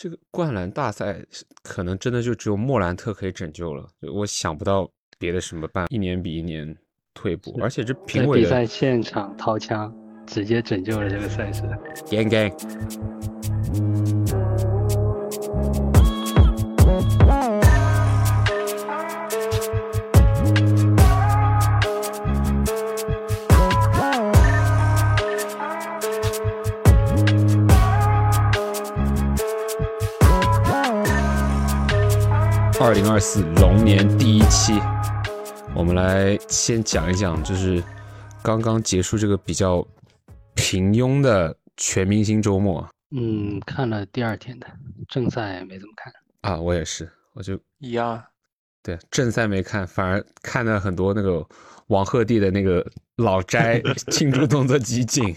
这个灌篮大赛可能真的就只有莫兰特可以拯救了，我想不到别的什么办法，一年比一年退步，而且这评委比赛现场掏枪，直接拯救了这个赛事。Gang gang。二零二四龙年第一期，我们来先讲一讲，就是刚刚结束这个比较平庸的全明星周末。嗯，看了第二天的正赛没怎么看啊，我也是，我就一样。对，正赛没看，反而看了很多那个王鹤棣的那个老斋 庆祝动作集锦。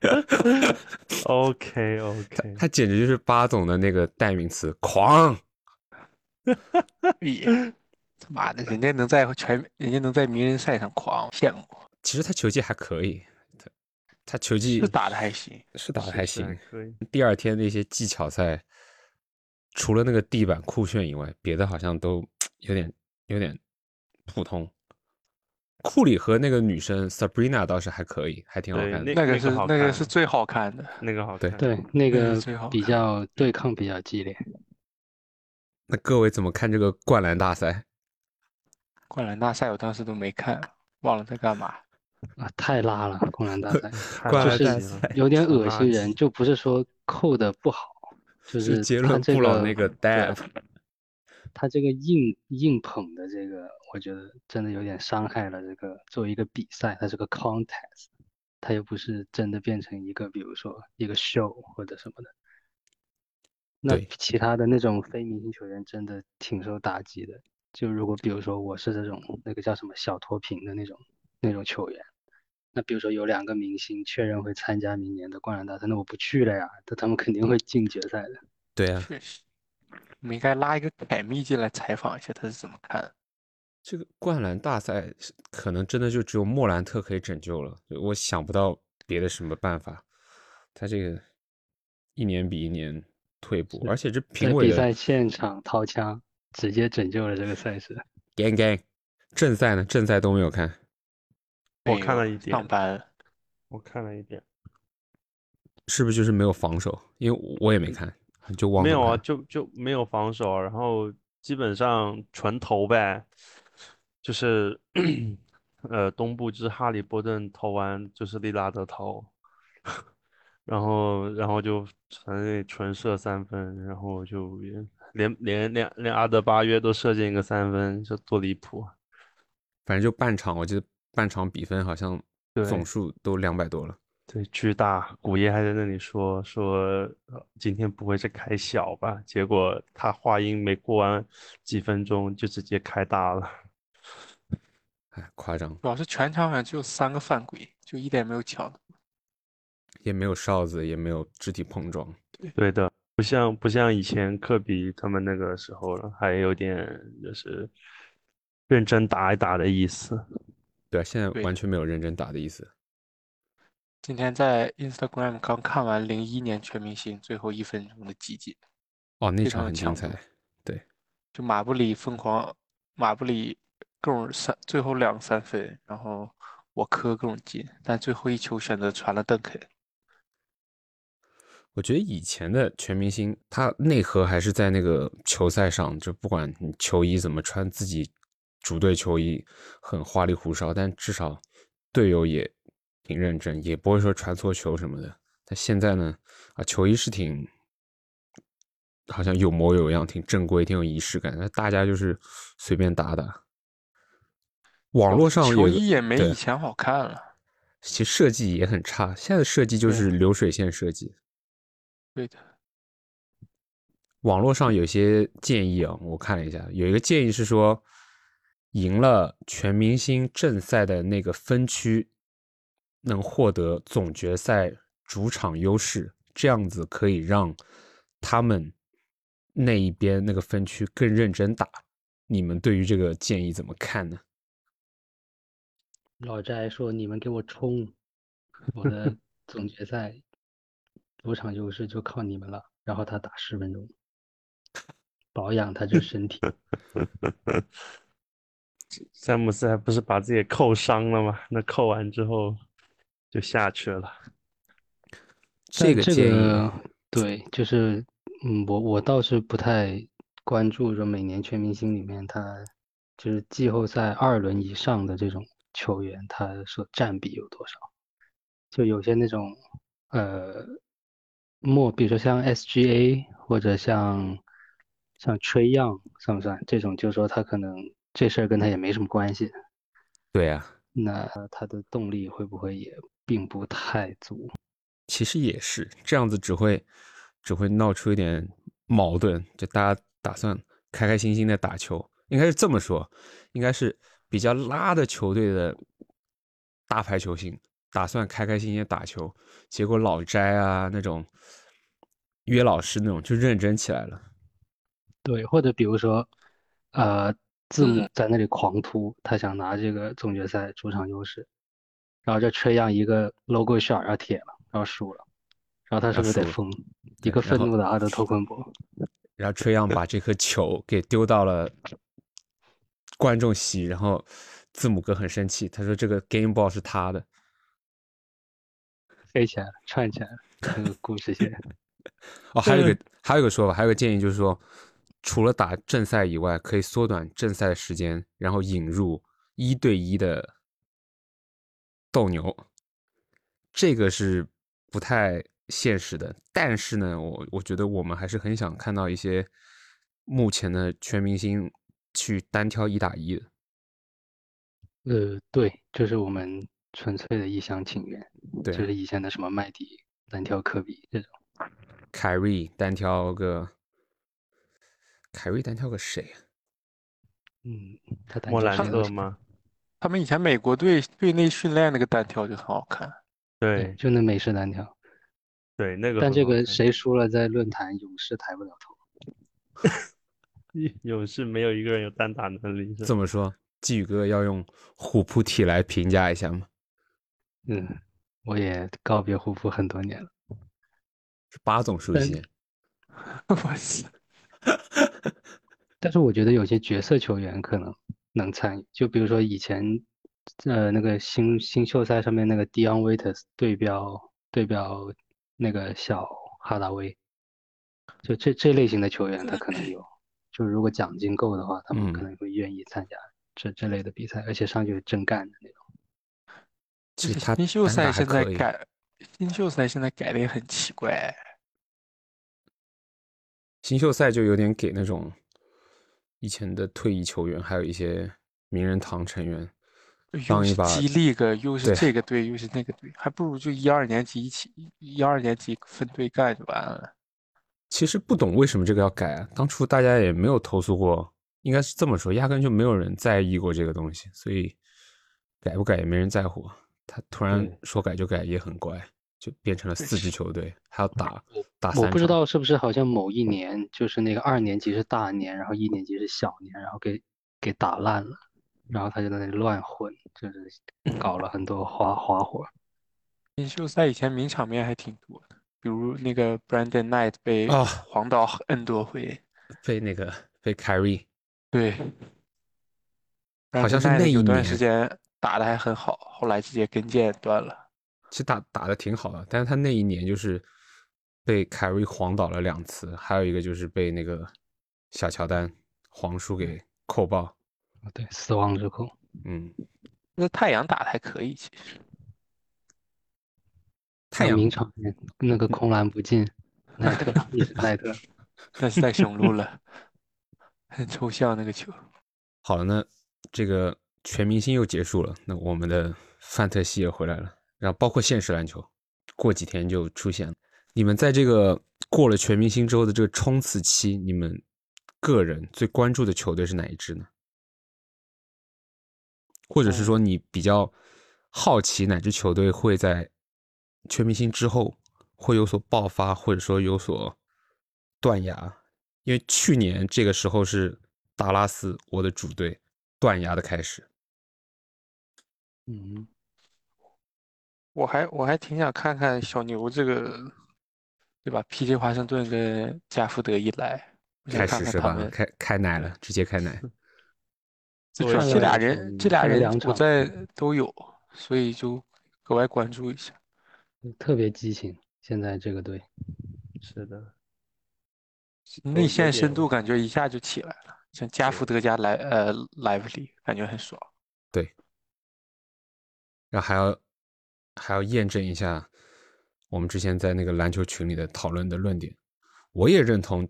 OK OK，他简直就是八总的那个代名词，狂。他妈的，人家能在全，人家能在名人赛上狂，羡慕。其实他球技还可以，他他球技是打的还行，是打的还行。可以。第二天那些技巧赛，除了那个地板酷炫以外，别的好像都 有点有点普通。库里和那个女生 Sabrina 倒是还可以，还挺好看的。那个是那个是最好看的，那个好看。对，那个比较对抗比较激烈。那各位怎么看这个灌篮大赛？灌篮大赛我当时都没看，忘了在干嘛啊！太拉了，灌篮大赛，灌篮大赛有点恶心人，就不是说扣的不好，就是杰伦布朗那个 dab，他这个硬硬捧的这个，我觉得真的有点伤害了这个作为一个比赛，它是个 contest，它又不是真的变成一个，比如说一个 show 或者什么的。那其他的那种非明星球员真的挺受打击的。就如果比如说我是这种那个叫什么小脱贫的那种那种球员，那比如说有两个明星确认会参加明年的灌篮大赛，那我不去了呀，那他们肯定会进决赛的。对啊，确实，我们应该拉一个凯密进来采访一下，他是怎么看这个灌篮大赛？可能真的就只有莫兰特可以拯救了，我想不到别的什么办法。他这个一年比一年。退步，而且这评委比赛现场掏枪，直接拯救了这个赛事。Gang gang，正赛呢？正赛都没有看，我看了一点。上班，我看了一点，是不是就是没有防守？因为我也没看，就忘了。没有啊，就就没有防守，然后基本上纯投呗，就是 呃，东部就是哈利波顿投完就是利拉德投。然后，然后就纯纯射三分，然后就连连连连阿德巴约都射进一个三分，这多离谱！反正就半场，我记得半场比分好像总数都两百多了。对，巨大。古爷还在那里说说今天不会是开小吧？结果他话音没过完几分钟就直接开大了。哎，夸张！主要是全场好像只有三个犯规，就一点没有抢。也没有哨子，也没有肢体碰撞。对的，不像不像以前科比他们那个时候了，还有点就是认真打一打的意思。对啊，现在完全没有认真打的意思。今天在 Instagram 刚看完零一年全明星最后一分钟的集锦。哦，那场很精彩。对，就马布里疯狂，马布里各种三最后两个三分，然后我磕各种进，但最后一球选择传了邓肯。我觉得以前的全明星，他内核还是在那个球赛上，就不管你球衣怎么穿，自己主队球衣很花里胡哨，但至少队友也挺认真，也不会说传错球什么的。但现在呢，啊，球衣是挺好像有模有样，挺正规，挺有仪式感，那大家就是随便打打。网络上球衣也没以前好看了，其实设计也很差，现在的设计就是流水线设计。对的，网络上有些建议啊，我看了一下，有一个建议是说，赢了全明星正赛的那个分区，能获得总决赛主场优势，这样子可以让他们那一边那个分区更认真打。你们对于这个建议怎么看呢？老翟说：“你们给我冲，我的总决赛。”主场优势就靠你们了，然后他打十分钟，保养他这身体。詹姆斯还不是把自己扣伤了吗？那扣完之后就下去了。这这个建议，个对，就是嗯，我我倒是不太关注说每年全明星里面他就是季后赛二轮以上的这种球员，他所占比有多少？就有些那种呃末，比如说像 SGA 或者像像吹样算不算？这种就是说他可能这事儿跟他也没什么关系，对啊，那他的动力会不会也并不太足？其实也是这样子，只会只会闹出一点矛盾，就大家打算开开心心的打球，应该是这么说，应该是比较拉的球队的大牌球星打算开开心心打球，结果老詹啊那种约老师那种就认真起来了。对，或者比如说，呃，字母在那里狂突，他想拿这个总决赛主场优势，然后这吹样一个 logo shot 要铁了，然后输了，然后他是不是得疯？一个愤怒的阿德托昆博，然后吹样把这颗球给丢到了观众席，然后字母哥很生气，他说这个 game ball 是他的。飞起来了，串起来了，这个故事线。哦，还有一个还有一个说法，还有个建议就是说，除了打正赛以外，可以缩短正赛的时间，然后引入一对一的斗牛。这个是不太现实的，但是呢，我我觉得我们还是很想看到一些目前的全明星去单挑一打一的。呃，对，就是我们纯粹的一厢情愿，对就是以前的什么麦迪单挑科比这种。凯瑞单挑个，凯瑞单挑个谁啊？嗯，他单莫兰？特吗？他们以前美国队队内训练那个单挑就很好看。对，对就那美式单挑。对，那个但这个谁输了，在论坛勇士抬不了头。勇士没有一个人有单打能力，怎么说，季宇哥要用虎扑体来评价一下吗？嗯，我也告别护肤很多年了。是八总书但记。我操！但是我觉得有些角色球员可能能参与，就比如说以前，呃，那个新新秀赛上面那个 Dion Waiters 对标对标那个小哈达威，就这这类型的球员他可能有，就如果奖金够的话，他们可嗯能会愿意参加这这类的比赛，而且上去真干的那种。其实他新秀赛现在改，新秀赛现在改的也很奇怪。新秀赛就有点给那种以前的退役球员，还有一些名人堂成员当一把是激励个，又是这个队，又是那个队，还不如就一二年级一起，一二年级分队干就完了。其实不懂为什么这个要改啊，当初大家也没有投诉过，应该是这么说，压根就没有人在意过这个东西，所以改不改也没人在乎。他突然说改就改也很乖，就变成了四支球队，还要打打我不知道是不是好像某一年就是那个二年级是大年，然后一年级是小年，然后给给打烂了，然后他就在那里乱混，就是搞了很多花花活。新秀赛以前名场面还挺多的，比如那个 Brandon Knight 被哦。黄道 N 多回，被那个被凯瑞，对，好像是那一有段时间打的还很好，后来直接跟腱断了。其实打打的挺好的，但是他那一年就是被凯瑞晃倒了两次，还有一个就是被那个小乔丹黄叔给扣爆。对，死亡之扣。嗯，那太阳打的还可以，其实太阳名场面，那个空篮不进，奈特也是奈特。那是在雄鹿了，很抽象那个球。好了，那这个全明星又结束了，那我们的范特西也回来了，然后包括现实篮球，过几天就出现了。你们在这个过了全明星之后的这个冲刺期，你们个人最关注的球队是哪一支呢？或者是说你比较好奇哪支球队会在全明星之后会有所爆发，或者说有所断崖？因为去年这个时候是达拉斯我的主队断崖的开始。嗯，我还我还挺想看看小牛这个对吧？P.J. 华盛顿跟加福德一来，我想开看始是吧？看。开开奶了，直接开奶。这这俩人，这俩人我在都有，所以就格外关注一下。特别激情。现在这个队，是的，内线深度感觉一下就起来了，像加福德加莱呃莱弗利，感觉很爽。对然后还要还要验证一下我们之前在那个篮球群里的讨论的论点，我也认同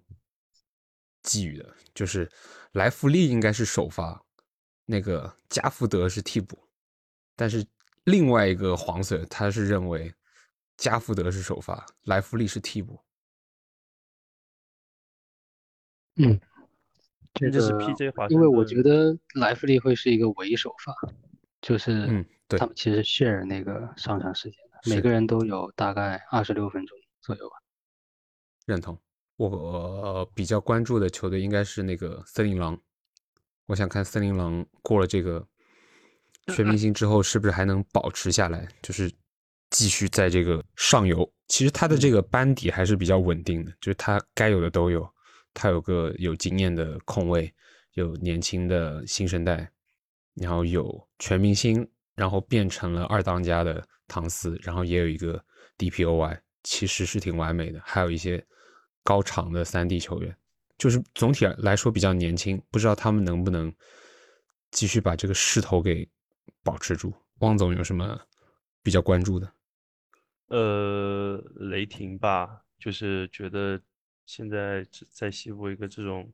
寄语的，就是莱弗利应该是首发，那个加福德是替补，但是另外一个黄色他是认为加福德是首发，莱弗利是替补。嗯，这这是 PJ 华，因为我觉得莱弗利会是一个唯一首发，就是嗯，对他，们其实 share 那个上场时间的，每个人都有大概二十六分钟左右吧。认同。我比较关注的球队应该是那个森林狼，我想看森林狼过了这个全明星之后，是不是还能保持下来，就是继续在这个上游。其实他的这个班底还是比较稳定的，就是他该有的都有，他有个有经验的控卫，有年轻的新生代，然后有全明星，然后变成了二当家的唐斯，然后也有一个 DPOY，其实是挺完美的，还有一些高场的三 D 球员，就是总体来说比较年轻，不知道他们能不能继续把这个势头给保持住。汪总有什么比较关注的？呃，雷霆吧，就是觉得现在在西部一个这种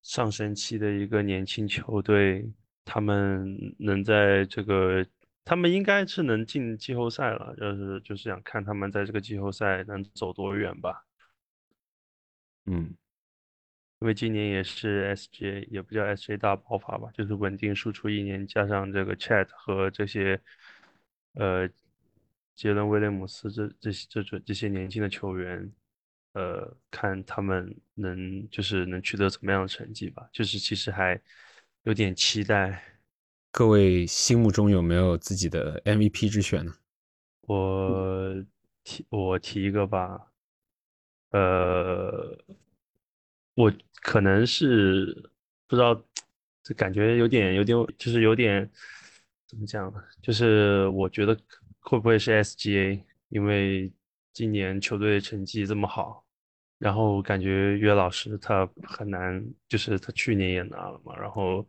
上升期的一个年轻球队，他们能在这个，他们应该是能进季后赛了，就是就是想看他们在这个季后赛能走多远吧。嗯，因为今年也是 SJ，也不叫 SJ 大爆发吧，就是稳定输出一年，加上这个 Chat 和这些，呃，杰伦威廉姆斯这这些这种这些年轻的球员，呃，看他们能就是能取得怎么样的成绩吧，就是其实还有点期待。各位心目中有没有自己的 MVP 之选呢？我提我提一个吧，呃，我可能是不知道，这感觉有点有点就是有点怎么讲呢？就是我觉得会不会是 SGA，因为今年球队成绩这么好，然后感觉约老师他很难，就是他去年也拿了嘛，然后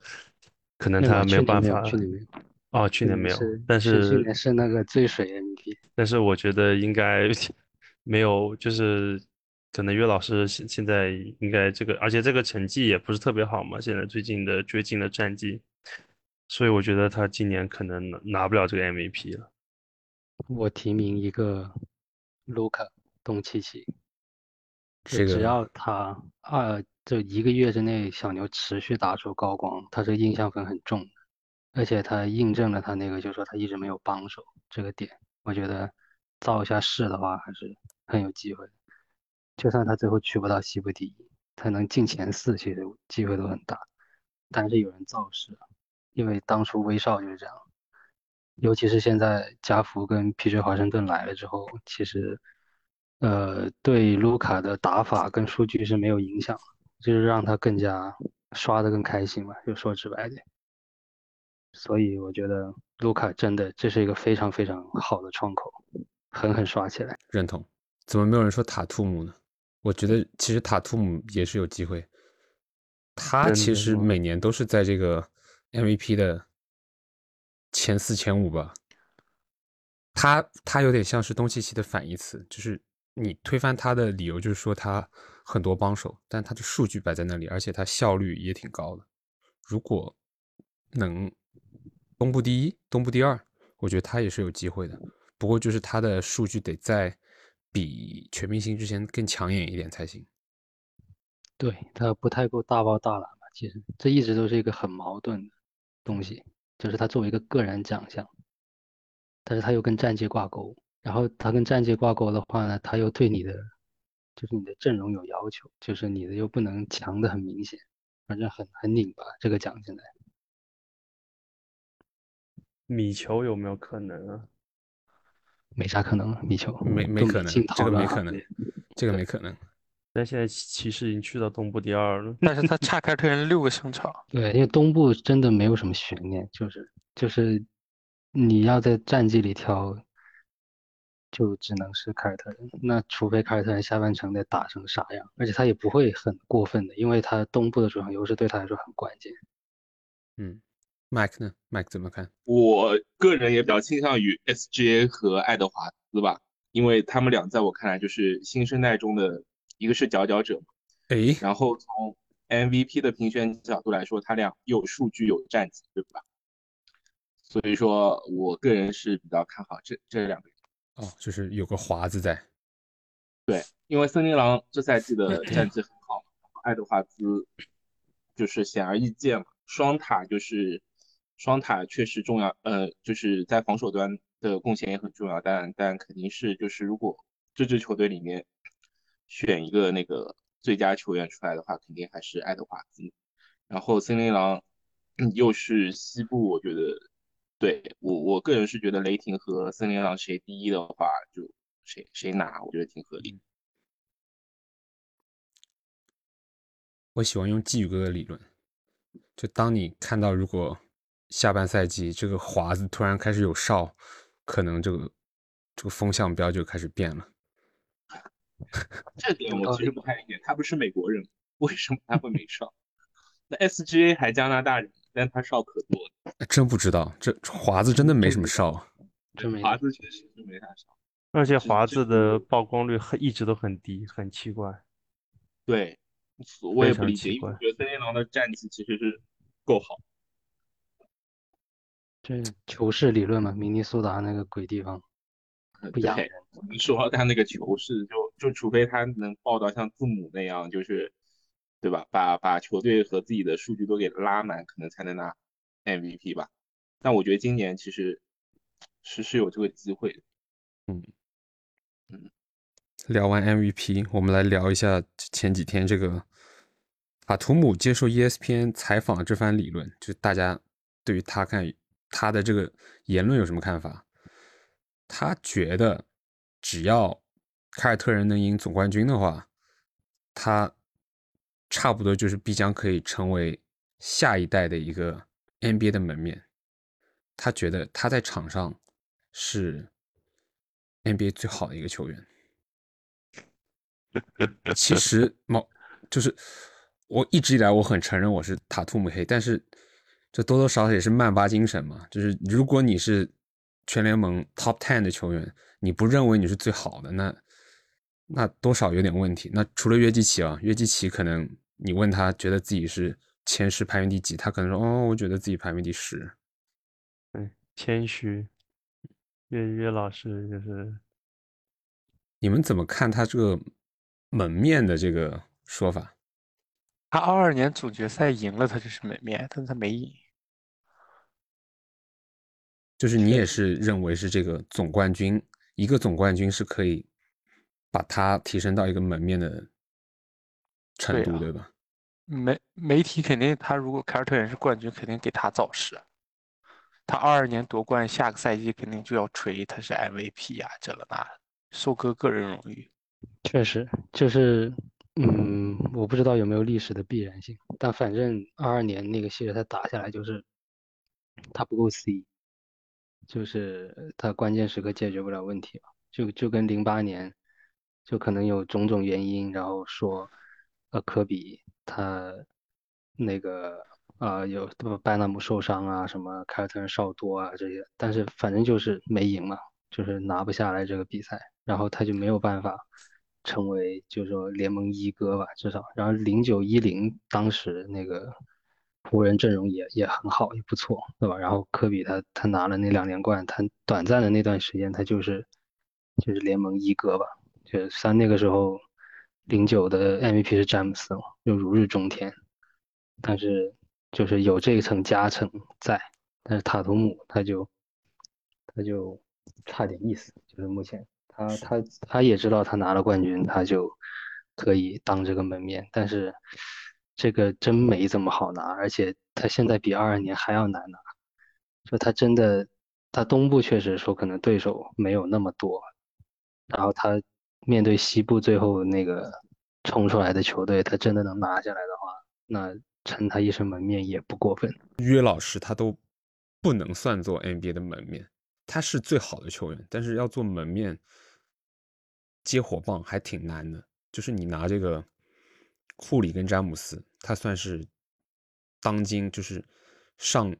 可能他没有办法。去年没有哦，去年没有，是但是去是年是那个最水 MVP。但是我觉得应该没有，就是可能岳老师现现在应该这个，而且这个成绩也不是特别好嘛，现在最近的最近的战绩，所以我觉得他今年可能拿拿不了这个 MVP 了。我提名一个卢卡东契奇，就这个只要他二这一个月之内小牛持续打出高光，他这个印象分很重，而且他印证了他那个就是说他一直没有帮手这个点，我觉得造一下势的话还是很有机会的。就算他最后去不到西部第一，他能进前四，其实机会都很大。但是有人造势啊，因为当初威少就是这样，尤其是现在加福跟皮 j 华盛顿来了之后，其实呃对卢卡的打法跟数据是没有影响，就是让他更加刷的更开心嘛，就说直白点。所以我觉得卢卡真的这是一个非常非常好的窗口，狠狠刷起来。认同。怎么没有人说塔图姆呢？我觉得其实塔图姆也是有机会。他其实每年都是在这个 MVP 的前四前五吧。他他有点像是东契奇的反义词，就是你推翻他的理由就是说他很多帮手，但他的数据摆在那里，而且他效率也挺高的。如果能东部第一、东部第二，我觉得他也是有机会的。不过就是他的数据得在比全明星之前更抢眼一点才行。对，他不太够大包大揽吧？其实这一直都是一个很矛盾的东西，就是他作为一个个人奖项，但是他又跟战绩挂钩，然后他跟战绩挂钩的话呢，他又对你的就是你的阵容有要求，就是你的又不能强的很明显，反正很很拧巴这个奖现在。米球有没有可能啊？没啥可能，米球没没可能这个没可能这个没可能。但现在骑士已经去到东部第二了。但是他差凯尔特人六个胜场。对，因为东部真的没有什么悬念，就是就是你要在战绩里挑，就只能是凯尔特人。那除非凯尔特人下半程得打成啥样，而且他也不会很过分的，因为他东部的主场优势对他来说很关键。嗯，Mike 呢？Mike 怎么看？我个人也比较倾向于 SGA 和爱德华兹吧，因为他们俩在我看来就是新生代中的。一个是佼佼者，哎，然后从 MVP 的评选角度来说，他俩有数据有战绩，对吧？所以说我个人是比较看好这这两个人。哦，就是有个华子在。对，因为森林狼这赛季的战绩很好，爱德华兹就是显而易见嘛，双塔就是双塔确实重要，呃，就是在防守端的贡献也很重要，但但肯定是就是如果这支球队里面。选一个那个最佳球员出来的话，肯定还是爱德华兹。然后森林狼又是西部，我觉得对我我个人是觉得雷霆和森林狼谁第一的话，就谁谁拿，我觉得挺合理。我喜欢用季宇哥的理论，就当你看到如果下半赛季这个华子突然开始有哨，可能这个这个风向标就开始变了。这点我其实不太理解，他不是美国人，为什么他会没哨？那 SGA 还加拿大人，但他哨可多了。真不知道，这华子真的没什么哨，华子确实是没啥哨，而且华子的曝光率很一直都很低，很奇怪。对，我也不理解，因为我觉得森林狼的战绩其实是够好。这球市理论嘛，明尼苏达那个鬼地方。不养人，你说他那个球是就就除非他能爆到像字母那样，就是对吧？把把球队和自己的数据都给拉满，可能才能拿 MVP 吧。但我觉得今年其实是是有这个机会的。嗯嗯。聊完 MVP，我们来聊一下前几天这个塔图姆接受 ESPN 采访这番理论，就大家对于他看他的这个言论有什么看法？他觉得，只要凯尔特人能赢总冠军的话，他差不多就是必将可以成为下一代的一个 NBA 的门面。他觉得他在场上是 NBA 最好的一个球员。其实，毛就是我一直以来我很承认我是塔图姆黑，但是这多多少少也是曼巴精神嘛。就是如果你是。全联盟 top ten 的球员，你不认为你是最好的，那那多少有点问题。那除了约基奇啊，约基奇可能你问他觉得自己是前十排名第几，他可能说哦，我觉得自己排名第十。对，谦虚。约约老师就是，你们怎么看他这个门面的这个说法？他二二年总决赛赢了，他就是门面，但是他没赢。就是你也是认为是这个总冠军，一个总冠军是可以把他提升到一个门面的程度，对吧？媒媒体肯定，他如果凯尔特人是冠军，肯定给他造势。他二二年夺冠，下个赛季肯定就要吹他是 MVP 啊，这了那，收割个人荣誉。确实，就是，嗯，我不知道有没有历史的必然性，但反正二二年那个系列赛打下来，就是他不够 C。就是他关键时刻解决不了问题就就跟零八年，就可能有种种原因，然后说，呃，科比他那个啊有拜纳姆受伤啊，什么凯尔特人少多啊这些，但是反正就是没赢嘛，就是拿不下来这个比赛，然后他就没有办法成为就是说联盟一哥吧，至少，然后零九一零当时那个。湖人阵容也也很好，也不错，对吧？然后科比他他拿了那两连冠，他短暂的那段时间他就是就是联盟一哥吧。就三那个时候，零九的 MVP 是詹姆斯嘛，就如日中天。但是就是有这一层加成在，但是塔图姆他就他就差点意思，就是目前他他他也知道他拿了冠军，他就可以当这个门面，但是。这个真没这么好拿，而且他现在比二二年还要难拿。就他真的，他东部确实说可能对手没有那么多，然后他面对西部最后那个冲出来的球队，他真的能拿下来的话，那称他一声门面也不过分。约老师他都不能算作 NBA 的门面，他是最好的球员，但是要做门面接火棒还挺难的。就是你拿这个库里跟詹姆斯，他算是当今就是上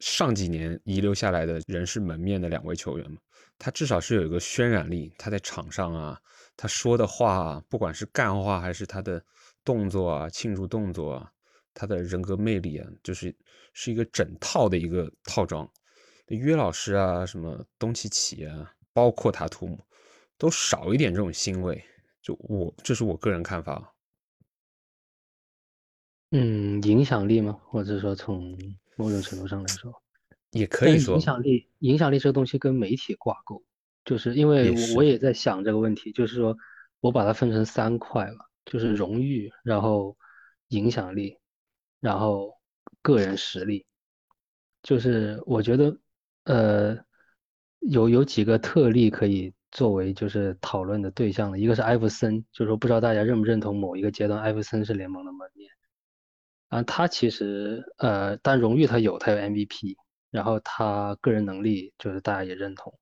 上几年遗留下来的人是门面的两位球员嘛，他至少是有一个渲染力，他在场上啊，他说的话，不管是干话还是他的动作啊，庆祝动作啊，他的人格魅力啊，就是是一个整套的一个套装。约老师啊，什么东契奇啊，包括塔图姆，都少一点这种腥味。就我，这是我个人看法。嗯，影响力吗？或者说从某种程度上来说，也可以说影响力。影响力这个东西跟媒体挂钩，就是因为我我也在想这个问题，就是说我把它分成三块了，就是荣誉，然后影响力，然后个人实力。就是我觉得，呃，有有几个特例可以作为就是讨论的对象的，一个是艾弗森，就是说不知道大家认不认同某一个阶段艾弗森是联盟的门面。啊，他其实呃，但荣誉他有，他有 MVP，然后他个人能力就是大家也认同，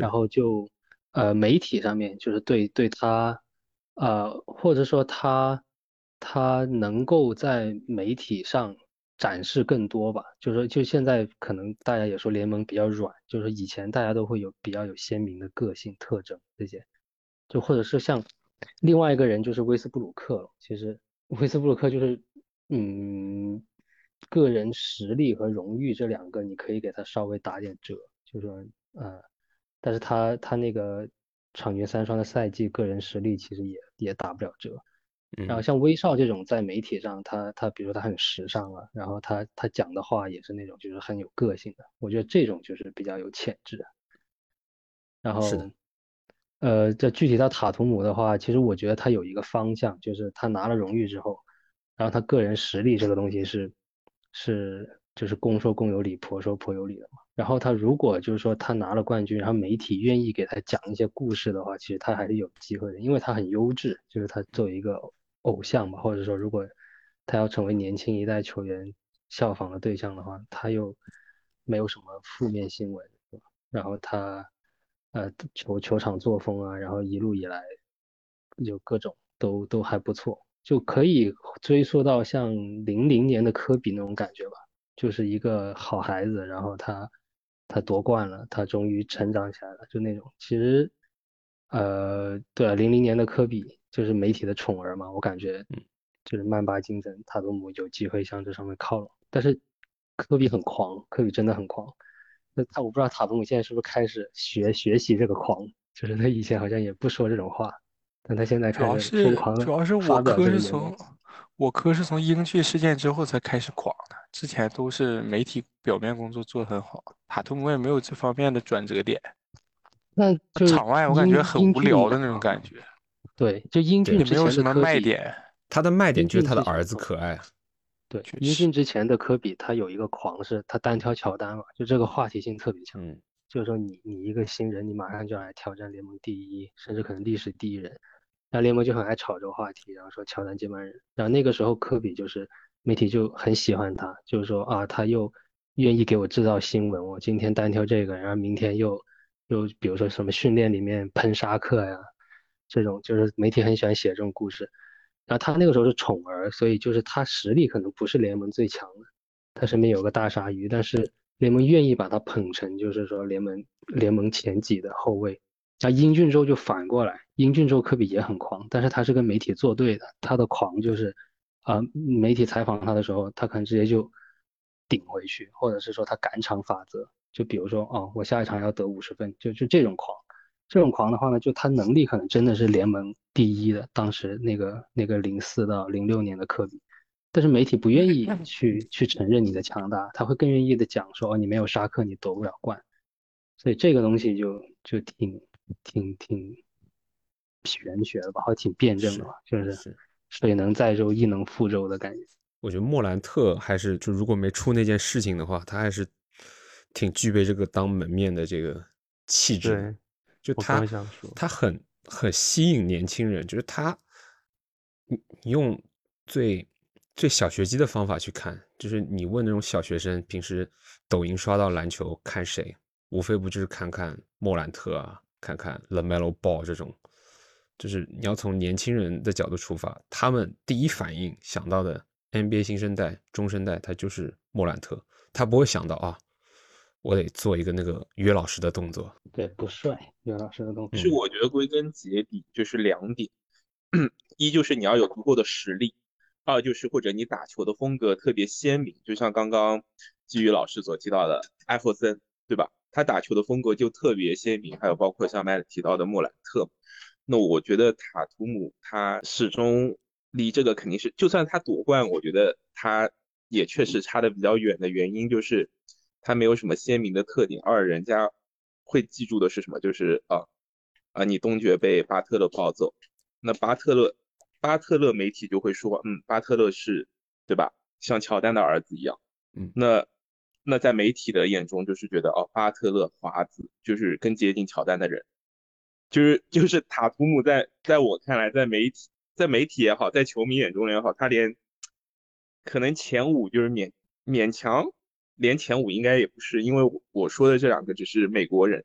然后就呃媒体上面就是对对他呃或者说他他能够在媒体上展示更多吧，就是说就现在可能大家也说联盟比较软，就是以前大家都会有比较有鲜明的个性特征这些，就或者是像另外一个人就是威斯布鲁克了，其实威斯布鲁克就是。嗯，个人实力和荣誉这两个，你可以给他稍微打点折，就说呃，但是他他那个场均三双的赛季，个人实力其实也也打不了折。然后像威少这种在媒体上，他他比如说他很时尚啊，然后他他讲的话也是那种就是很有个性的，我觉得这种就是比较有潜质。然后，呃，这具体到塔图姆的话，其实我觉得他有一个方向，就是他拿了荣誉之后。然后他个人实力这个东西是，是就是公说公有理，婆说婆有理的嘛。然后他如果就是说他拿了冠军，然后媒体愿意给他讲一些故事的话，其实他还是有机会的，因为他很优质，就是他作为一个偶像嘛，或者说如果他要成为年轻一代球员效仿的对象的话，他又没有什么负面新闻，然后他呃球球场作风啊，然后一路以来有各种都都还不错。就可以追溯到像零零年的科比那种感觉吧，就是一个好孩子，然后他他夺冠了，他终于成长起来了，就那种。其实，呃，对，零零年的科比就是媒体的宠儿嘛，我感觉，就是曼巴精神，塔图姆有机会向这上面靠拢。但是科比很狂，科比真的很狂。那他我不知道塔图姆现在是不是开始学学习这个狂，就是他以前好像也不说这种话。但他现在主要是主要是我科是从我科是从英剧事件之后才开始狂的，之前都是媒体表面工作做得很好，塔图姆也没有这方面的转折点。那场外我感觉很无聊的那种感觉。对，就英俊没有什么卖点。他的卖点就是他的儿子可爱。对，英俊之前的科比，他有一个狂是，他单挑乔丹嘛，就这个话题性特别强。嗯，就是说你你一个新人，你马上就要来挑战联盟第一，甚至可能历史第一人。然后联盟就很爱炒这个话题，然后说乔丹接班人。然后那个时候科比就是媒体就很喜欢他，就是说啊他又愿意给我制造新闻，我今天单挑这个，然后明天又又比如说什么训练里面喷沙克呀，这种就是媒体很喜欢写这种故事。然后他那个时候是宠儿，所以就是他实力可能不是联盟最强的，他身边有个大鲨鱼，但是联盟愿意把他捧成就是说联盟联盟前几的后卫。那英俊之后就反过来，英俊之后科比也很狂，但是他是跟媒体作对的，他的狂就是，啊，媒体采访他的时候，他可能直接就顶回去，或者是说他赶场法则，就比如说，哦，我下一场要得五十分，就就这种狂，这种狂的话呢，就他能力可能真的是联盟第一的，当时那个那个零四到零六年的科比，但是媒体不愿意 去去承认你的强大，他会更愿意的讲说，哦，你没有沙克，你夺不了冠，所以这个东西就就挺。挺挺玄学的吧，还挺辩证的吧，就是水能载舟，亦能覆舟的感觉。我觉得莫兰特还是就如果没出那件事情的话，他还是挺具备这个当门面的这个气质。对，就他他很很吸引年轻人，就是他，你你用最最小学鸡的方法去看，就是你问那种小学生平时抖音刷到篮球看谁，无非不就是看看莫兰特啊，看看 LaMelo Ball 这种，就是你要从年轻人的角度出发，他们第一反应想到的 NBA 新生代、中生代，他就是莫兰特，他不会想到啊。我得做一个那个约老师的动作，对，不帅，约老师的动作。其实我觉得归根结底就是两点，一就是你要有足够的实力，二就是或者你打球的风格特别鲜明，就像刚刚基于老师所提到的艾弗森，对吧？他打球的风格就特别鲜明，还有包括像麦提到的莫兰特，那我觉得塔图姆他始终离这个肯定是，就算他夺冠，我觉得他也确实差的比较远的原因就是。他没有什么鲜明的特点，二人家会记住的是什么？就是啊啊，你东决被巴特勒抱走，那巴特勒巴特勒媒体就会说，嗯，巴特勒是对吧？像乔丹的儿子一样，嗯，那那在媒体的眼中就是觉得哦，巴特勒华子就是更接近乔丹的人，就是就是塔图姆在在我看来，在媒体在媒体也好，在球迷眼中也好，他连可能前五就是勉勉强。连前五应该也不是，因为我说的这两个只是美国人，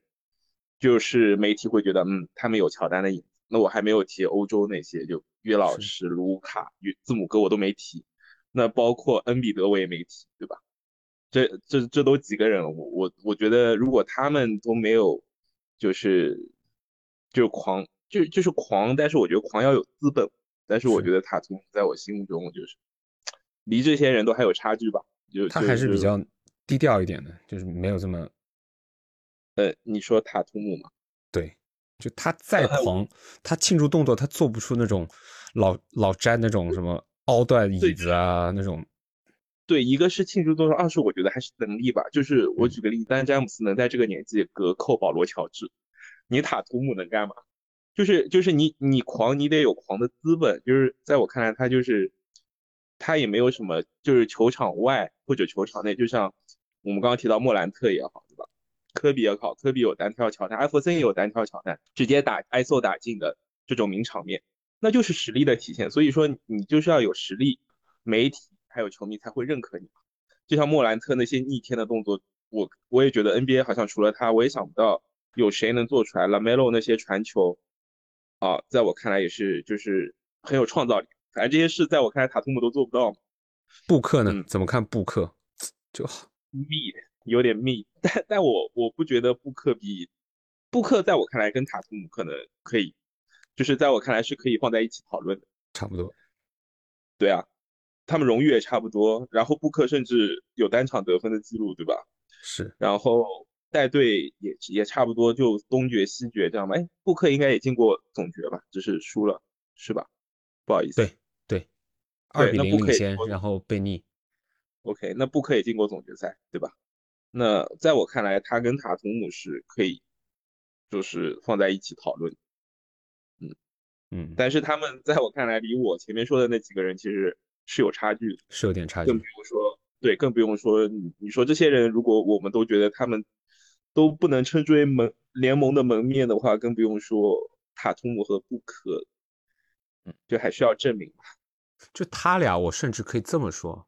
就是媒体会觉得，嗯，他们有乔丹的影子。那我还没有提欧洲那些，就约老师、卢卡、约字母哥我都没提，那包括恩比德我也没提，对吧？这这这都几个人，我我我觉得如果他们都没有，就是就狂就就是狂，但是我觉得狂要有资本，但是我觉得塔图姆在我心目中就是离这些人都还有差距吧，就他还是比较。低调一点的，就是没有这么，呃，你说塔图姆吗？对，就他再狂，他庆祝动作他做不出那种老老詹那种什么凹断椅子啊那种。对，一个是庆祝动作，二是我觉得还是能力吧。就是我举个例子，丹詹姆斯能在这个年纪隔扣保罗乔治，你塔图姆能干嘛？就是就是你你狂，你得有狂的资本。就是在我看来，他就是他也没有什么，就是球场外或者球场内，就像。我们刚刚提到莫兰特也好，对吧？科比也好，科比有单挑乔丹，艾弗森也有单挑乔丹，直接打挨揍打进的这种名场面，那就是实力的体现。所以说，你就是要有实力，媒体还有球迷才会认可你。就像莫兰特那些逆天的动作，我我也觉得 NBA 好像除了他，我也想不到有谁能做出来。Lamelo 那些传球，啊，在我看来也是就是很有创造力。反正这些事在我看来，塔图姆都做不到。布克呢？怎么看布克？就好。密有点密，但但我我不觉得布克比布克在我看来跟塔图姆可能可以，就是在我看来是可以放在一起讨论的，差不多。对啊，他们荣誉也差不多，然后布克甚至有单场得分的记录，对吧？是，然后带队也也差不多，就东决西决这样吧。哎，布克应该也进过总决吧，只是输了，是吧？不好意思。对对，二比零领先，然后被逆。OK，那布克也进过总决赛，对吧？那在我看来，他跟塔图姆是可以，就是放在一起讨论。嗯嗯，但是他们在我看来，离我前面说的那几个人其实是有差距，是有点差距。更不用说，对，更不用说你你说这些人，如果我们都觉得他们都不能称之为门联盟的门面的话，更不用说塔图姆和布克，嗯，就还需要证明吧。就他俩，我甚至可以这么说。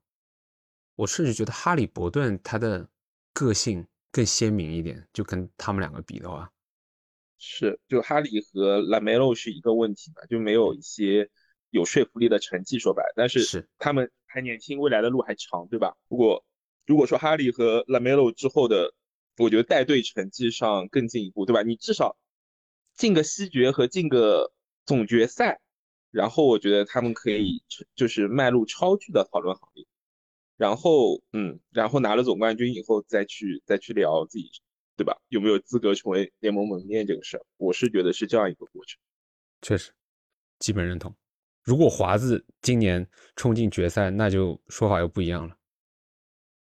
我甚至觉得哈利伯顿他的个性更鲜明一点，就跟他们两个比的话，是就哈利和拉梅洛是一个问题嘛，就没有一些有说服力的成绩，说白，但是是他们还年轻，未来的路还长，对吧？如果如果说哈利和拉梅洛之后的，我觉得带队成绩上更进一步，对吧？你至少进个西决和进个总决赛，然后我觉得他们可以就是迈入超巨的讨论行列。然后，嗯，然后拿了总冠军以后，再去再去聊自己，对吧？有没有资格成为联盟门面这个事儿，我是觉得是这样一个过程。确实，基本认同。如果华子今年冲进决赛，那就说法又不一样了。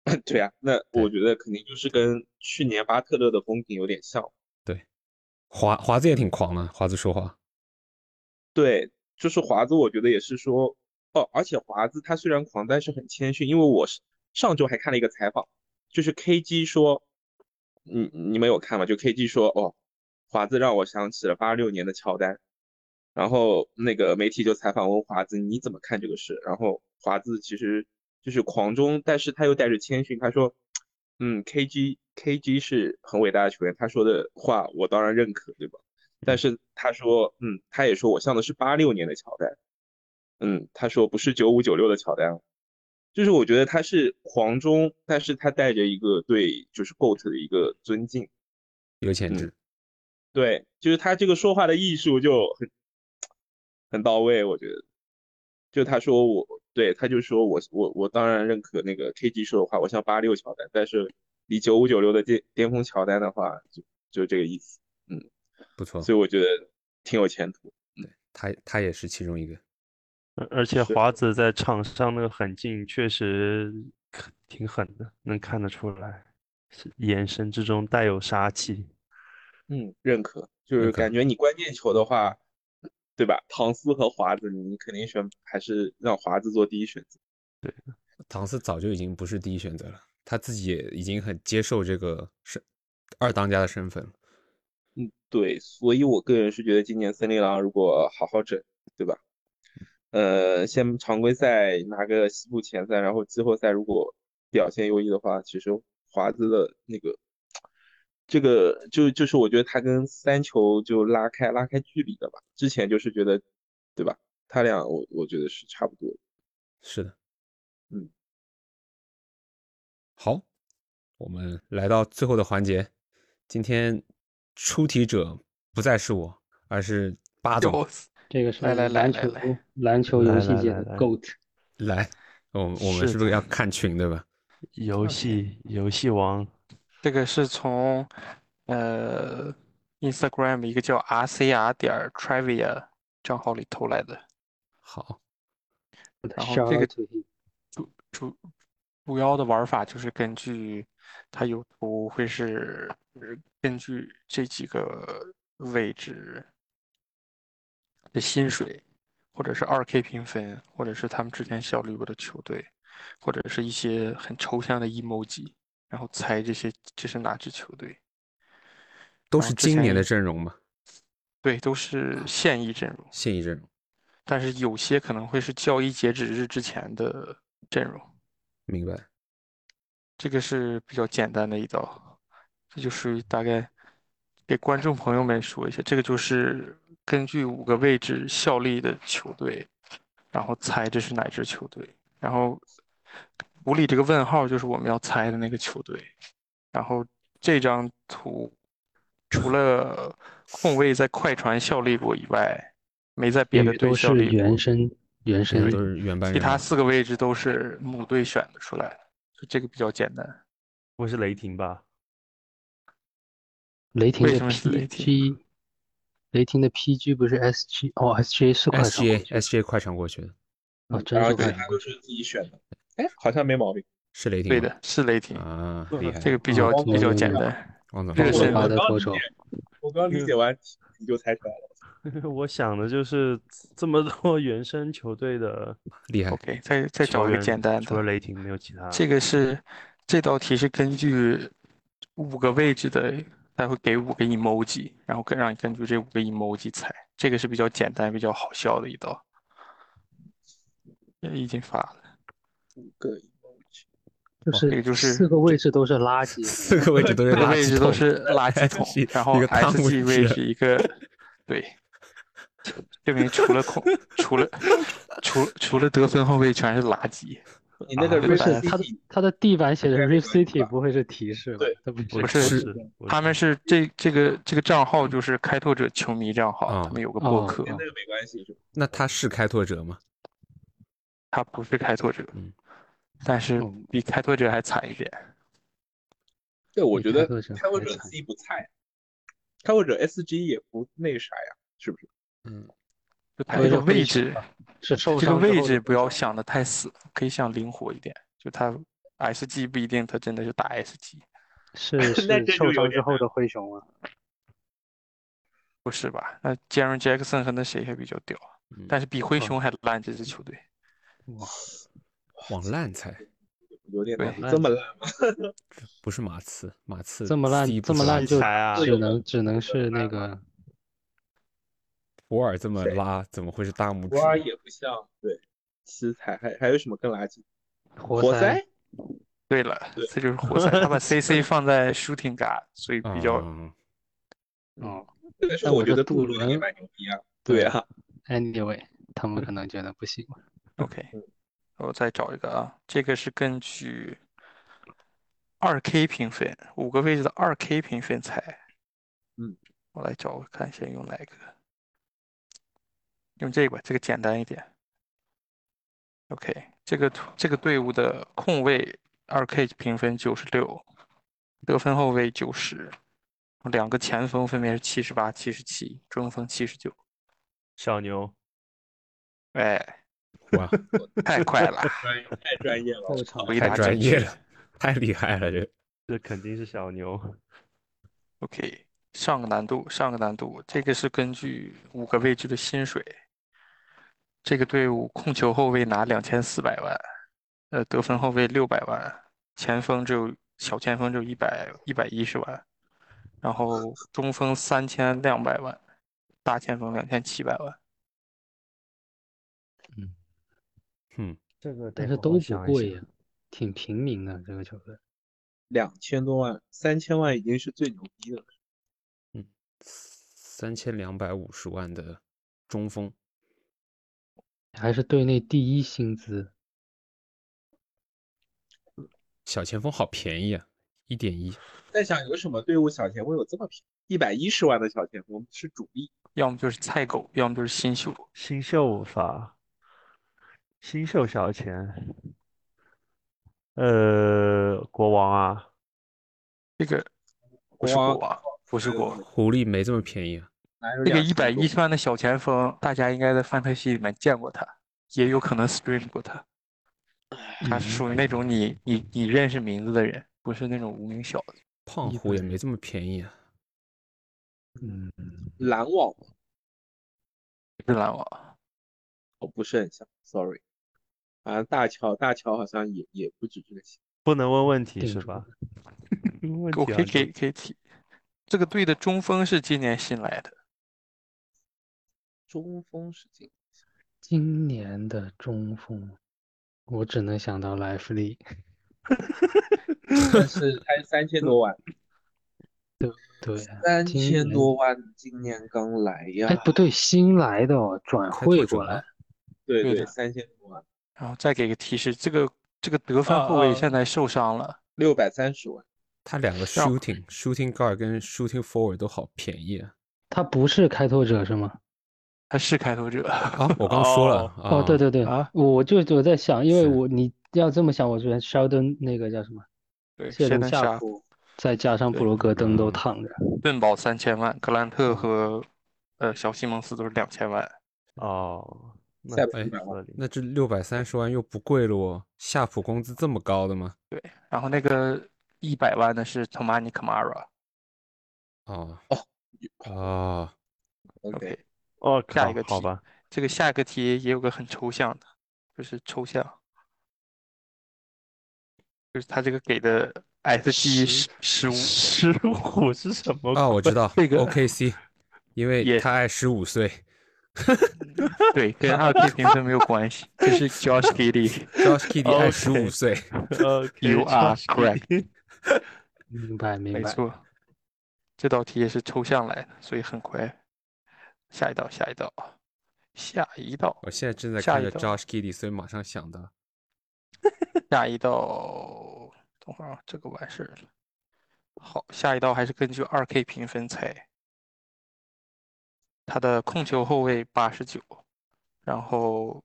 对啊，那我觉得肯定就是跟去年巴特勒的风评有点像。对，华华子也挺狂的，华子说话。对，就是华子，我觉得也是说。哦，而且华子他虽然狂，但是很谦逊。因为我是上周还看了一个采访，就是 KG 说，你你们有看吗？就 KG 说，哦，华子让我想起了八六年的乔丹，然后那个媒体就采访问华子你怎么看这个事，然后华子其实就是狂中，但是他又带着谦逊，他说，嗯，KG KG 是很伟大的球员，他说的话我当然认可，对吧？但是他说，嗯，他也说我像的是八六年的乔丹，嗯，他说不是九五九六的乔丹，就是我觉得他是狂中，但是他带着一个对就是 GOAT 的一个尊敬，一个潜质，对，就是他这个说话的艺术就很很到位，我觉得，就他说我对他就说我我我当然认可那个 KG 说的话，我像八六乔丹，但是离九五九六的巅巅峰乔丹的话，就就这个意思，嗯。不错，所以我觉得挺有前途。对他，他也是其中一个。而而且华子在场上那个狠劲确实挺狠的，能看得出来，眼神之中带有杀气。嗯，认可，就是感觉你关键球的话，对吧？唐斯和华子，你肯定选还是让华子做第一选择。对，唐斯早就已经不是第一选择了，他自己也已经很接受这个是二当家的身份了。嗯，对，所以我个人是觉得今年森林狼如果好好整，对吧？呃，先常规赛拿个西部前三，然后季后赛如果表现优异的话，其实华子的那个这个就就是我觉得他跟三球就拉开拉开距离的吧。之前就是觉得，对吧？他俩我我觉得是差不多。是的，嗯，好，我们来到最后的环节，今天。出题者不再是我，而是八总。这个是来来篮球篮球游戏界的 GOAT。来，我我们是不是要看群对吧？游戏游戏王，这个是从呃 Instagram 一个叫 RCR 点 Trivia 账号里偷来的。好，然后这个主主主要的玩法就是根据它有图会是。根据这几个位置的薪水，或者是二 K 评分，或者是他们之前效力过的球队，或者是一些很抽象的 emoji，然后猜这些这是哪支球队？都是今年的阵容吗？对，都是现役阵容。现役阵容，但是有些可能会是交易截止日之前的阵容。明白。这个是比较简单的一道。这就属于大概给观众朋友们说一下，这个就是根据五个位置效力的球队，然后猜这是哪支球队。然后图里这个问号就是我们要猜的那个球队。然后这张图除了控卫在快船效力过以外，没在别的队效力过。原生原生都是原班人。其他四个位置都是母队选的出来的，这个比较简单。不会是雷霆吧？雷霆的 PG，雷霆的 PG 不是 SG 哦，SGA 是快船，SGA 快船过去的，哦，真是快船都是自己选的，哎，好像没毛病，是雷霆，对的，是雷霆啊，厉害，这个比较比较简单，王总，这个是的投手，我刚理解完你就猜出来了，我想的就是这么多 原生球队的厉害，OK，再再找一个简单的，除了雷霆没有其他，这个是这道题是根据五个位置的。他会给五个 emoji，然后跟让你根据这五个 emoji 猜，这个是比较简单、比较好笑的一道。也已经发了五个 emoji，就是也就是四个位置都是垃圾，四个位置都是垃圾，位置都是垃圾桶，然后 S G 位置一个，对，证明除了空，除了除除了得分后卫全是垃圾。你那个不是他的他的地板写的 Riff City 不会是提示吧？对，不是，他们是这这个这个账号就是开拓者球迷账号，他们有个博客。跟那个没关系是吧？那他是开拓者吗？他不是开拓者，嗯，但是比开拓者还惨一点。对，我觉得开拓者 C 不菜，开拓者 SG 也不那啥呀，是不是？嗯。它这个位置是受这个位置不要想的太死，可以想灵活一点。就它 SG 不一定，它真的是打 SG。是 是受伤之后的灰熊啊？不是吧？那 Jaren Jackson 和那谁还比较屌，但是比灰熊还烂这支球队。哇，往烂猜，有点这么烂吗？不是马刺，马刺这么烂，这么烂就只能只能是那个。博尔这么拉，怎么会是大拇指博？尔也不像，对，奇才还还有什么更垃圾？活活塞，对了对，这就是活塞，他把 CC 放在 shooting guard，所以比较嗯哦但是我我觉得杜伦伦也蛮牛逼啊。对啊，，anyway，他们可能觉得不行吧。OK 嗯。我再找一个啊，这个是根据二 K 评分，五个位置的二 K 评分才。嗯，我来找看先用哪个，用这个吧，这个简单一点。OK，这个图这个队伍的控卫二 K 评分九十六，得分后卫九十，两个前锋分别是七十八、七十七，中锋七十九。小牛，哎，哇，太快了，太专业了，后场回答太专业了，太厉害了，这这肯定是小牛。OK，上个难度，上个难度，这个是根据五个位置的薪水。这个队伍控球后卫拿两千四百万，呃，得分后卫六百万，前锋只有小前锋只有一百一百一十万，然后中锋三千两百万，大前锋两千七百万。嗯，这个但是都不贵呀，挺平民的这个球队。两千多万，三千万已经是最牛逼的了。三千两百五十万的中锋，还是队内第一薪资，小前锋好便宜啊，一点一。在想有什么队伍小前锋有这么便宜？一百一十万的小前锋是主力，要么就是菜狗，要么就是新秀。新秀法，新秀小前，呃，国王啊，这个不是国王，不是国王。狐狸没这么便宜啊，那个2000多一百一十万的小前锋，大家应该在范特西里面见过他，也有可能 stream 过他。他是属于那种你你你认识名字的人，不是那种无名小子。胖虎也没这么便宜啊。嗯，篮网是篮网，我不是很像，sorry，好像大乔大乔好像也也不止这个钱。不能问问题是吧？我可以可以可以提。这个队的中锋是今年新来的，中锋是今今年的中锋，我只能想到莱弗利。但是才三千多万，对啊，三今千年多万，今年刚来呀哎，，不对，新来的哦，转开会过来。对对，三千多万，然后再给个提示，这个这个得分后卫啊现在受伤了，六百三十万，他两个让 shooting shooting guard 跟 shooting forward 都好便宜啊。他不是开拓者是吗？他是开拓者。啊，我刚说了哦 哦，啊对对对，啊我就我在想，因为我你要这么想，我觉得 Sheldon 那个叫什么对，谢顿夏再加上布罗格登都嗯躺着，顿堡三千万，格兰特和呃小西蒙斯都是两千万。哦，那塞普哎一百万。那这六百三十万又不贵了哦。夏普工资这么高的吗？对，然后那个一百万的是 Tomani Kamara。哦哦哦，OK，OK，哦，下一个题好吧，这个下一个题也有个很抽象的，就是抽象，就是他这个给的 SG 十十五，十五是什么 啊，我知道这个 OKC，因为他爱十五岁 对，跟二 K 评分没有关系，这是 Josh Giddey。Josh Giddey 爱十五岁。OK，You are Josh correct. 明白明白。没错，这道题也是抽象来的，所以很快。下一道，下一道，下一道，我现在正在看着下一道 Josh Giddey，所以马上想到下一道，等会儿啊，这个完事儿了。好，下一道还是根据二 K 评分猜。他的控球后卫八十九，然后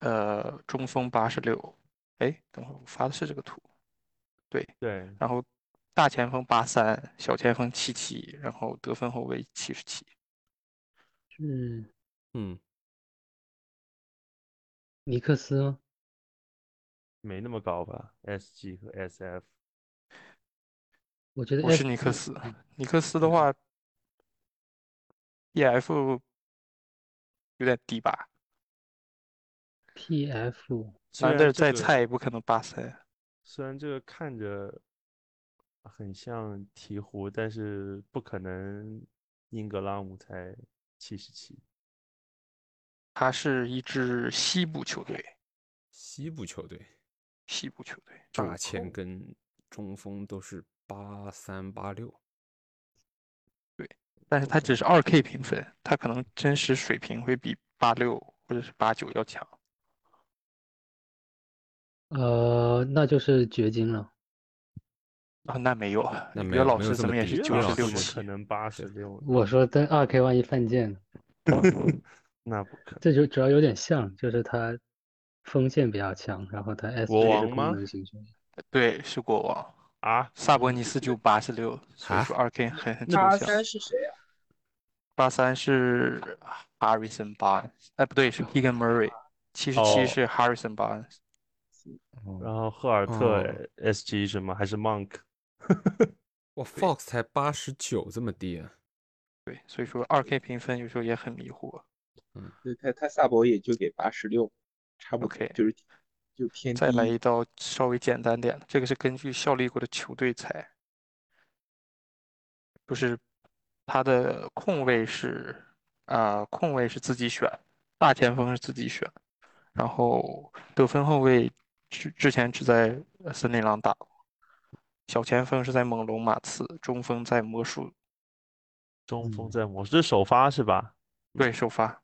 呃中锋八十六，哎，等会儿我发的是这个图，对，对，然后大前锋八三，小前锋七七，然后得分后卫七十七。是嗯，尼克斯吗？没那么高吧？SG 和 SF 我觉得不是尼克斯，尼克斯的话，EF 有点低吧？PF 虽然反正再菜也不可能八三。虽然这个看着很像鹈鹕，但是不可能英格拉姆才七十七。他是一支西部球队，西部球队西部球队大前跟中锋都是八三八六，但是他只是二 K 评分，他可能真实水平会比八六或者是八九要强。呃，那就是掘金了。啊，那没有，那没有老师怎么也是九十六七可？能八十六，我说但二 K 万一犯贱呢，那不可能。这就主要有点像，就是他锋线比较强，然后他 S 国王吗是功能型球员。对，是国王。啊，萨博尼斯就八十六，所以啊说二 K 很很抽八象。三是谁啊？八三是 Harrison Barnes，哎，不对，是 Keegan Murray。七十哦七是 Harrison Barnes。然后赫尔特哦 SG 什么还是 Monk？哇，Fox 才八十九这么低啊！对，所以说二 K 评分有时候也很迷惑。对他他萨博也就给八十六，差不多就是就偏再来一道稍微简单点的，这个是根据效力过的球队猜，不是他的控卫是啊、控卫是自己选，大前锋是自己选，然后得分后卫之之前只在呃森林狼打过，小前锋是在猛龙马刺，中锋在魔术，中锋嗯在魔术，这是首发是吧对，首发。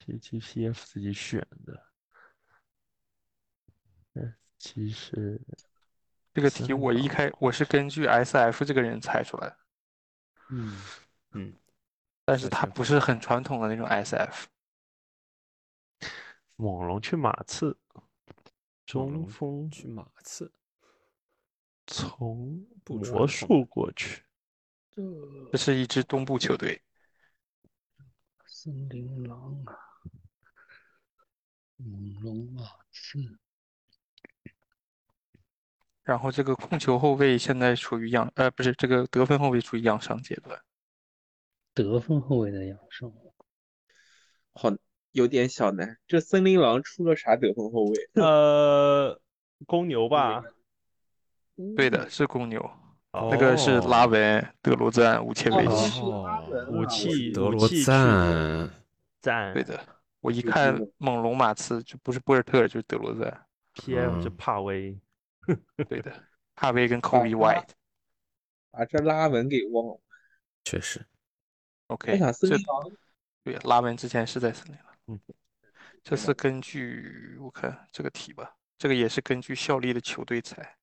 ？PGPF 自己选的。嗯，其实这个题我一开我是根据 SF 这个人猜出来的，嗯，嗯，但是小前他不是很传统的那种 SF。猛龙去马刺，中锋去马刺，从不魔术过去。这是一支东部球队，森林狼啊，猛龙马刺，然后这个控球后卫现在处于养，呃，不是这个得分后卫处于养伤阶段。得分后卫的养生。好有点小难。这森林狼出了啥得分后卫？呃，公牛吧，对的，是公牛，哦那个是拉文、德罗赞、乌切维哦奇。是拉文啊武器德罗赞，赞对的，我一看猛龙马刺就不是博尔特就是德罗赞。，PM 是嗯帕威，对的，帕威跟 Kobe White。把这拉文给忘了。确实，我 OK，这对拉文之前是在森林狼。嗯，这是根据我看这个题吧，这个也是根据效力的球队猜。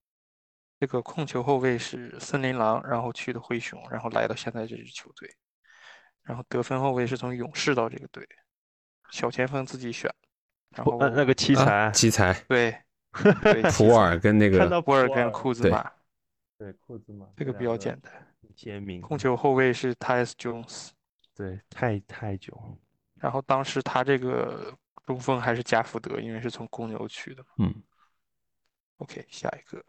这个控球后卫是森林狼，然后去的灰熊，然后来到现在这支球队。然后得分后卫是从勇士到这个队，小前锋自己选，然后那那个奇啊才，奇才，对 对普尔跟那个看到普尔跟库兹马，对库兹马这个比较简单。签名，控球后卫是 Tyus Jones，对，太太久，然后当时他这个中锋还是加福德，因为是从公牛去的嘛。嗯，OK，下一个，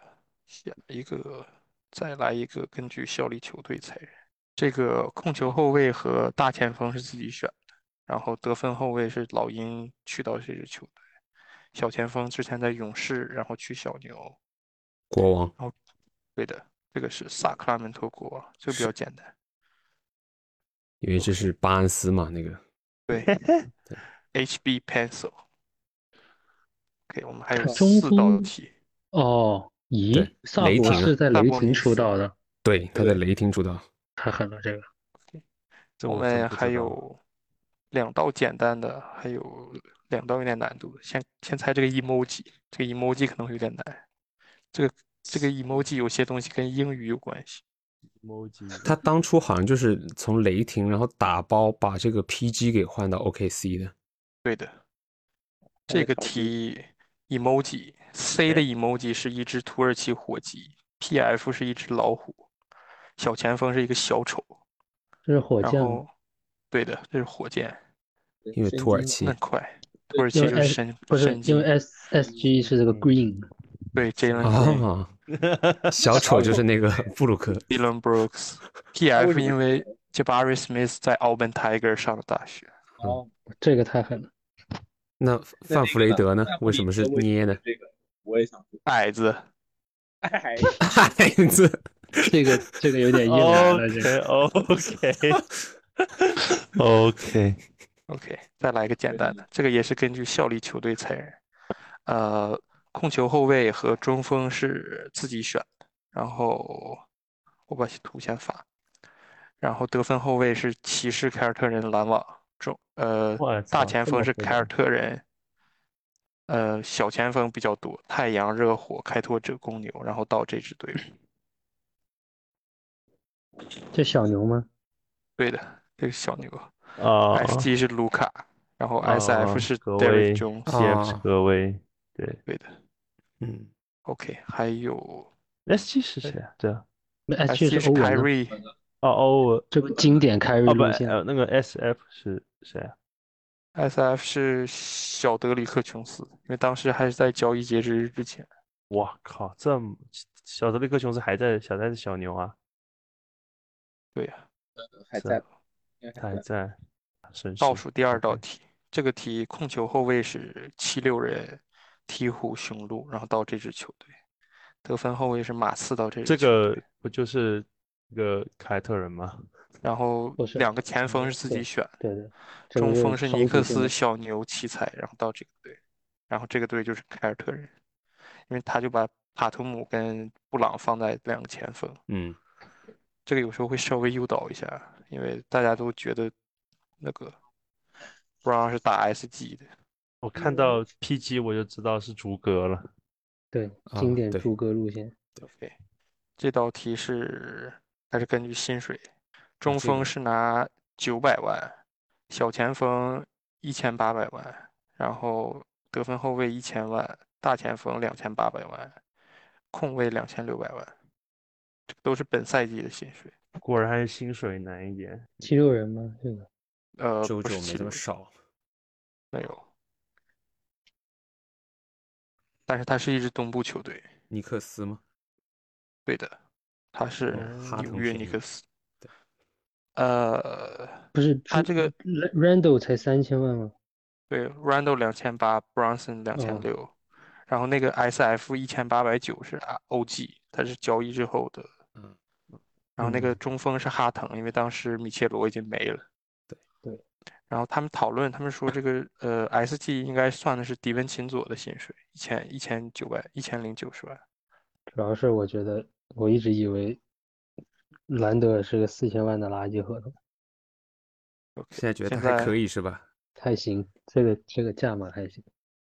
下一个，再来一个，根据效力球队裁人。这个控球后卫和大前锋是自己选的，然后得分后卫是老鹰去到这支球队，小前锋之前在勇士，然后去小牛。国王，哦对的，这个是萨克拉门托国王，这个比较简单。因为这是巴恩斯嘛，那个对，HB Pencil。OK，我们还有四道题。哦，咦，萨博雷霆是在雷霆出道的，对，他在雷霆出道，太狠了这个。我这我们还有两道简单的，还有两道有点难度的。先先猜这个 emoji，这个 emoji 可能会有点难。这个这个 emoji 有些东西跟英语有关系。emoji，他当初好像就是从雷霆，然后打包把这个 PG 给换到 OKC 的，对的，这个题 emoji C 的 emoji 是一只土耳其火鸡，PF 是一只老虎，小前锋是一个小丑，这是火箭对的，这是火箭，因为土耳其那快，土耳其就是神不是神经，因为 S S G 是这个 Green，对 Jalen 小丑就是那个 布鲁克，Dylan Brooks。为 PF 什么因为 Jabari Smith 在 Auburn Tiger 上了大学，哦，这个太狠了。那那范弗雷德呢？范弗为什么是捏的？这个我也想知道。矮子，矮矮子，这个这个有点硬来了，这个 OK OK，OK，OK，再来一个简单的，这个也是根据效力球队裁人。呃，控球后卫和中锋是自己选的，然后我把图先发，然后得分后卫是骑士、凯尔特人、篮网，中呃大前锋是凯尔特人，呃小前锋比较多，太阳、热火、开拓者、公牛，然后到这支队。这小牛吗？对的，这个小牛。啊 SG 是卢卡，然后 SF 啊是格 Derrick 威 Jones，，CF 是啊格威，对对的。嗯，OK，还有，SG 是谁啊？对啊，那 S SG 是是欧文啊，Kyrie，哦哦这个经典凯瑞那个 SF 是谁啊？SF 是小德里克琼斯，因为当时还是在交易截止日之前。哇靠，这么小德里克琼斯还在小在是小牛啊，对呀、是还在他还在。倒数第二道题，这个题控球后卫是七六人、鹈鹕、雄鹿，然后到这支球队。得分后卫是马刺到这支这球队个不就是一个凯特人吗？然后两个前锋是自己选的，对对，中锋是尼克斯、小牛、奇才，然后到这个队，然后这个队就是凯尔特人，因为他就把塔图姆跟布朗放在两个前锋，嗯，这个有时候会稍微诱导一下，因为大家都觉得那个布朗是打 SG 的，我看到 PG 我就知道是逐格了。对经典逐格路线，OK，这道题是还是根据薪水，中锋是拿九百万，小前锋一千八百万，然后得分后卫一千万，大前锋两千八百万，控卫两千六百万，这都是本赛季的薪水。果然还是薪水难一点。七六人吗？这个呃，周周没这么少，没有，但是它是一支东部球队，尼克斯吗？对的，他是纽约尼克斯对。呃，不是朱他这个 Randall 才三千万吗？对，Randall 两千八，Bronson 两千哦六，然后那个 SF 一千八百九是啊 OG，他是交易之后的。嗯，然后那个嗯中锋是哈腾，因为当时米切罗已经没了。然后他们讨论，他们说这个呃 SG 应该算的是迪文琴佐的薪水，一千一千九百一千零九十万。主要是我觉得我一直以为兰德尔是个四千万的垃圾合同，现在觉得还可以是吧？还行，这个这个价码还行。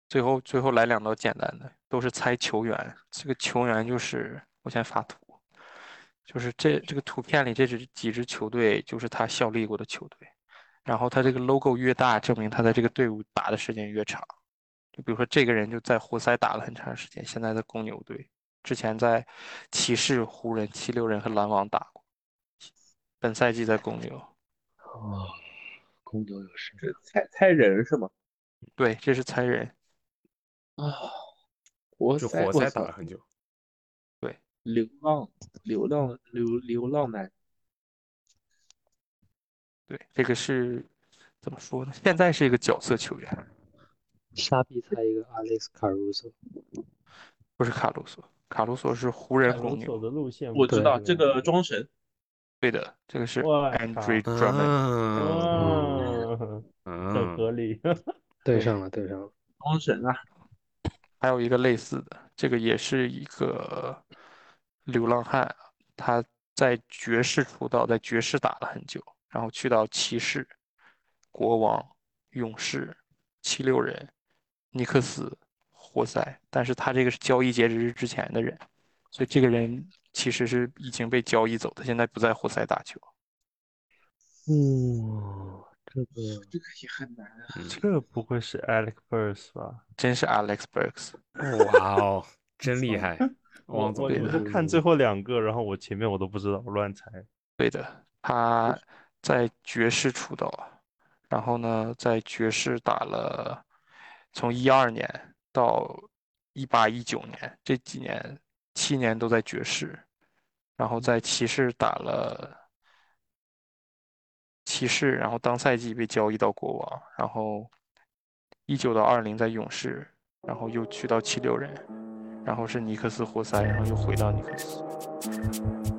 最后最后来两道简单的，都是猜球员。这个球员就是我先发图，就是这这个图片里这支几支球队就是他效力过的球队，然后他这个 logo 越大，证明他在这个队伍打的时间越长。就比如说这个人就在活塞打了很长时间，现在在公牛队，之前在骑士、湖人、七六人和篮网打过，本赛季在公牛。哦，公牛有谁？是猜猜人是吗？对，这是猜人。啊，活就塞，活塞打了很久，对流浪，流浪，流流浪男，对，这个是怎么说呢？现在是一个角色球员。瞎逼猜一个 Alex Caruso，不是卡鲁索，卡鲁索是湖人公线我知道这个样装神，对的，这个是我 Andre 靠 Drummond。嗯嗯，很嗯，合理。对上了，对上了。装神啊，还有一个类似的，这个也是一个流浪汉，他在爵士出道，在爵士打了很久，然后去到骑士、国王、勇士、七六人、尼克斯、活塞，但是他这个是交易截止日之前的人，所以这个人其实是已经被交易走，他现在不在活塞打球。嗯，这个这个也很难啊。嗯这不会是 Alex Burks 吧？真是 Alex Burks，哇哦，真厉害，我我是看最后两个，然后我前面我都不知道，我乱猜。对的，他在爵士出道，然后呢，在爵士打了从一二年到一八一九年这几年，七年都在爵士，然后在骑士打了骑士，然后当赛季被交易到国王，然后一九到二零在勇士，然后又去到七六人，然后是尼克斯活塞，然后又回到尼克斯。